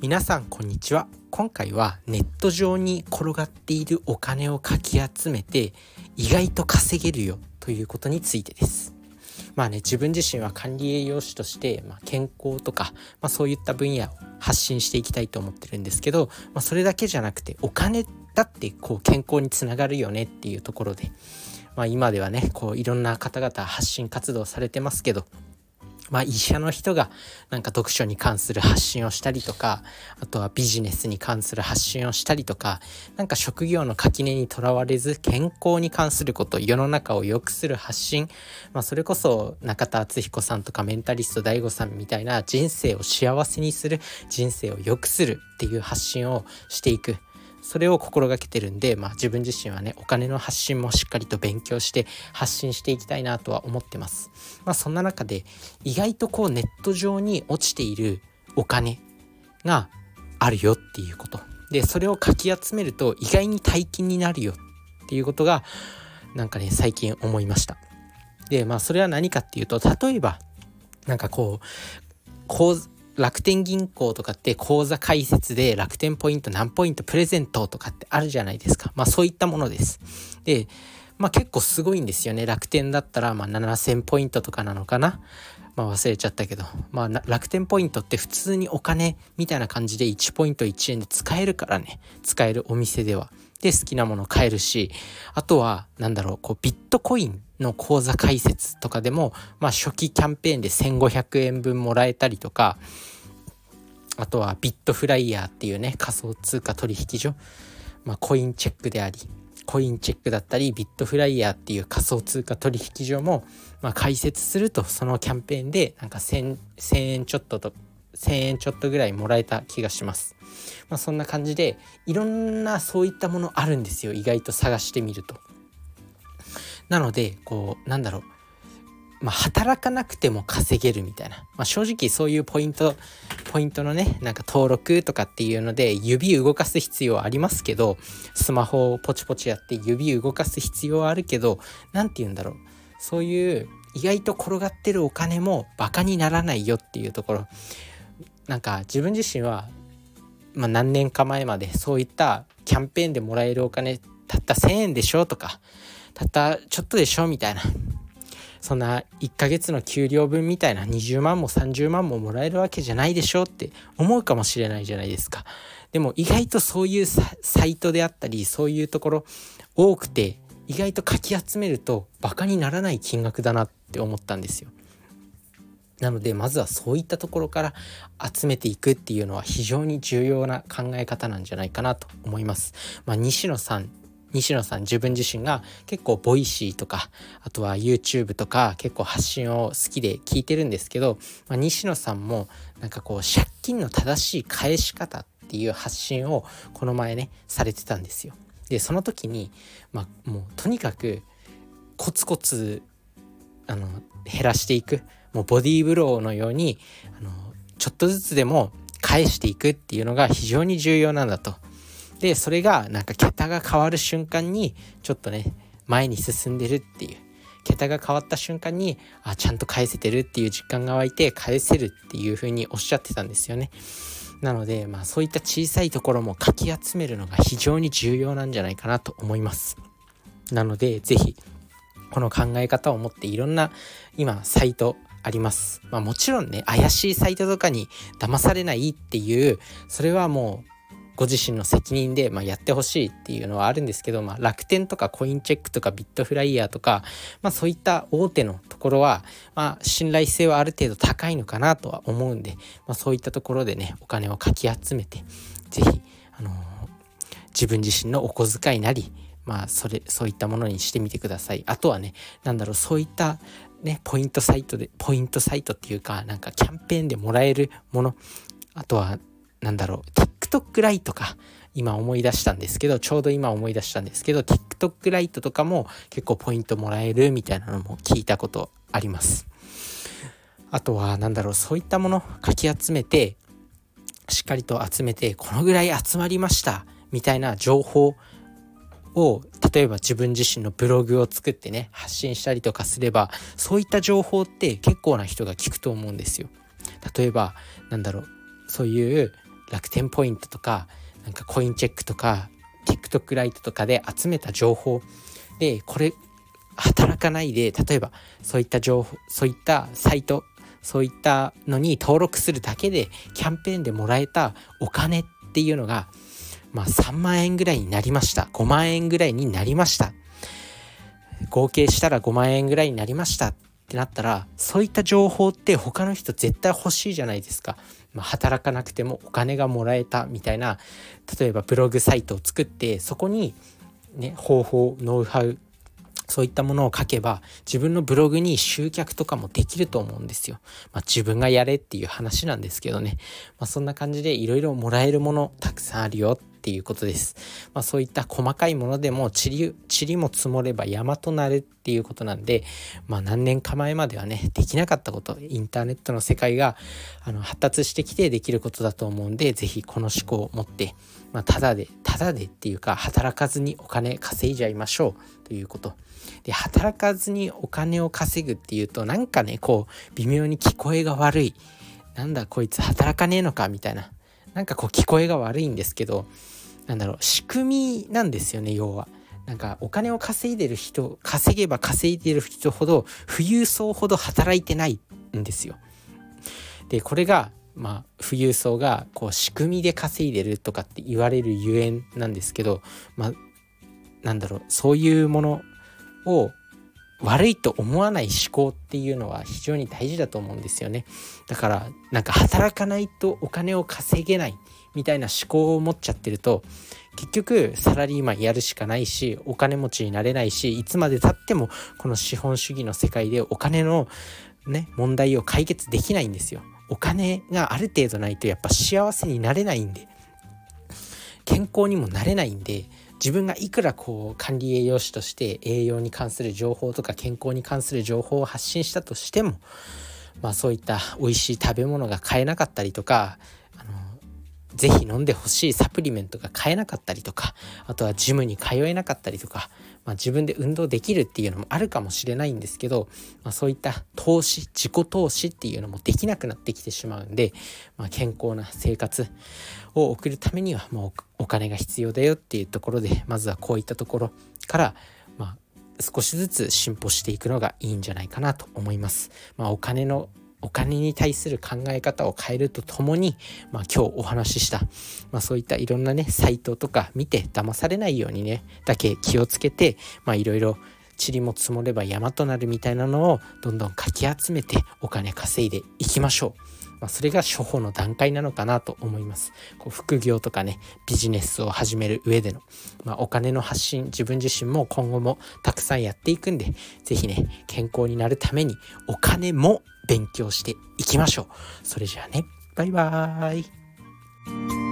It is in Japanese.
皆さんこんにちは。今回はネット上に転がっているお金をかき集めて意外と稼げるよということについてです。まあね自分自身は管理栄養士として、まあ、健康とか、まあ、そういった分野を発信していきたいと思ってるんですけど、まあ、それだけじゃなくてお金だってこう健康につながるよねっていうところで、まあ、今ではねこういろんな方々発信活動されてますけどまあ、医者の人がなんか読書に関する発信をしたりとかあとはビジネスに関する発信をしたりとかなんか職業の垣根にとらわれず健康に関すること世の中を良くする発信、まあ、それこそ中田敦彦さんとかメンタリスト DAIGO さんみたいな人生を幸せにする人生を良くするっていう発信をしていく。それを心がけてるんで、まあ、自分自身はねお金の発信もしっかりと勉強して発信していきたいなとは思ってます。まあ、そんな中で意外とこうネット上に落ちているお金があるよっていうことでそれをかき集めると意外に大金になるよっていうことがなんかね最近思いました。でまあそれは何かっていうと例えばなんかこう楽天銀行とかって口座開設で楽天ポイント何ポイントプレゼントとかってあるじゃないですか。まあそういったものです。で、まあ結構すごいんですよね。楽天だったらまあ7000ポイントとかなのかな。まあ忘れちゃったけど、まあ楽天ポイントって普通にお金みたいな感じで1ポイント1円で使えるからね。使えるお店では。で好きなもの買えるし、あとはなんだろう、こうビットコインの口座開設とかでも、まあ、初期キャンペーンで1500円分もらえたりとかあとはビットフライヤーっていうね仮想通貨取引所、まあ、コインチェックでありコインチェックだったりビットフライヤーっていう仮想通貨取引所も、まあ、開設するとそのキャンペーンでなんか 1000, 1000円ちょっとと1000円ちょっとぐらいもらえた気がします。まあ、そんな感じでいろんなそういったものあるんですよ。意外と探してみると。なのでこうなんだろう。まあ、働かなくても稼げるみたいな、まあ、正直そういうポイントポイントのねなんか登録とかっていうので指動かす必要ありますけどスマホをポチポチやって指動かす必要はあるけど何て言うんだろう。そういう意外と転がってるお金もバカにならないよっていうところ。なんか自分自身は、まあ、何年か前までそういったキャンペーンでもらえるお金たった1,000円でしょとかたったちょっとでしょみたいなそんな1ヶ月の給料分みたいな20万も30万ももらえるわけじゃないでしょって思うかもしれないじゃないですか。でも意外とそういうサイトであったりそういうところ多くて意外とかき集めるとバカにならない金額だなって思ったんですよ。なのでまずはそういったところから集めていくっていうのは非常に重要な考え方なんじゃないかなと思います。まあ、西野さん西野さん自分自身が結構ボイシーとかあとは YouTube とか結構発信を好きで聞いてるんですけど、まあ、西野さんもなんかこう借金の正しい返し方っていう発信をこの前ねされてたんですよ。でその時に、まあ、もうとにかくコツコツあの減らしていくもうボディーブローのようにあのちょっとずつでも返していくっていうのが非常に重要なんだと。でそれがなんか桁が変わる瞬間にちょっとね前に進んでるっていう桁が変わった瞬間にあちゃんと返せてるっていう実感が湧いて返せるっていう風におっしゃってたんですよね。なのでまあそういった小さいところもかき集めるのが非常に重要なんじゃないかなと思います。なので是非この考え方を持っていろんな今サイトあります。まあもちろんね怪しいサイトとかに騙されないっていうそれはもうご自身の責任で、まあ、やってほしいっていうのはあるんですけど、まあ、楽天とかコインチェックとかビットフライヤーとか、まあ、そういった大手のところは、まあ、信頼性はある程度高いのかなとは思うんで、まあ、そういったところでねお金をかき集めて是非、あのー、自分自身のお小遣いなりまあそれそういったものにしてみてください。あとはね何だろうそういったねポイントサイトでポイントサイトっていうかなんかキャンペーンでもらえるもの。あとはなんだろう TikTok ライトか。今思い出したんですけどちょうど今思い出したんですけど TikTok ライトとかも結構ポイントもらえるみたいなのも聞いたことあります。あとは何だろうそういったものかき集めてしっかりと集めてこのぐらい集まりましたみたいな情報を例えば自分自身のブログを作ってね発信したりとかすればそういった情報って結構な人が聞くと思うんですよ。例えばなんだろうそういう楽天ポイントとかなんかコインチェックとか TikTok ライトとかで集めた情報。でこれ働かないで例えばそういった情報そういったサイトそういったのに登録するだけでキャンペーンでもらえたお金っていうのがまあ3万円ぐらいになりました5万円ぐらいになりました合計したら5万円ぐらいになりましたってなったらそういった情報って他の人絶対欲しいじゃないですか。まあ、働かなくてもお金がもらえたみたいな例えばブログサイトを作ってそこに、ね、方法ノウハウそういったものを書けば自分のブログに集客とかもできると思うんですよ。まあ、自分がやれっていう話なんですけどね。まあ、そんな感じでいろいろもらえるものたくさんあるよっていうことです。まあ、そういった細かいものでも塵塵も積もれば山となるっていうことなんで、まあ、何年か前まではねできなかったことインターネットの世界があの発達してきてできることだと思うんで是非この思考を持って、まあ、ただでただでっていうか働かずにお金稼いじゃいましょうということ。で働かずにお金を稼ぐっていうとなんかねこう微妙に聞こえが悪いなんだこいつ働かねえのかみたいななんかこう聞こえが悪いんですけどなんだろう仕組みなんですよね要は。なんかお金を稼いでる人稼げば稼いでる人ほど富裕層ほど働いてないんですよ。でこれがまあ富裕層がこう仕組みで稼いでるとかって言われるゆえんなんですけどまあなんだろうそういうものを悪いと思わない思考っていうのは非常に大事だと思うんですよね。だからなんか働かないとお金を稼げないみたいな思考を持っちゃってると結局サラリーマンやるしかないしお金持ちになれないしいつまでたってもこの資本主義の世界でお金のね問題を解決できないんですよ。お金がある程度ないとやっぱ幸せになれないんで健康にもなれないんで自分がいくらこう管理栄養士として栄養に関する情報とか健康に関する情報を発信したとしても、まあ、そういった美味しい食べ物が買えなかったりとかぜひ飲んでほしいサプリメントが買えなかったりとかあとはジムに通えなかったりとか、まあ、自分で運動できるっていうのもあるかもしれないんですけど、まあ、そういった投資自己投資っていうのもできなくなってきてしまうんで、まあ、健康な生活を送るためにはもうお金が必要だよっていうところでまずはこういったところから、まあ、少しずつ進歩していくのがいいんじゃないかなと思います。まあ、お金のお金に対する考え方を変えるとともに、まあ、今日お話しした、まあ、そういったいろんなねサイトとか見て騙されないようにねだけ気をつけていろいろ塵も積もれば山となるみたいなのをどんどんかき集めてお金稼いでいきましょう。まあ、それが処方の段階なのかなと思います。こう副業とかねビジネスを始める上での、まあ、お金の発信自分自身も今後もたくさんやっていくんで是非ね健康になるためにお金も勉強していきましょう。それじゃあねバイバーイ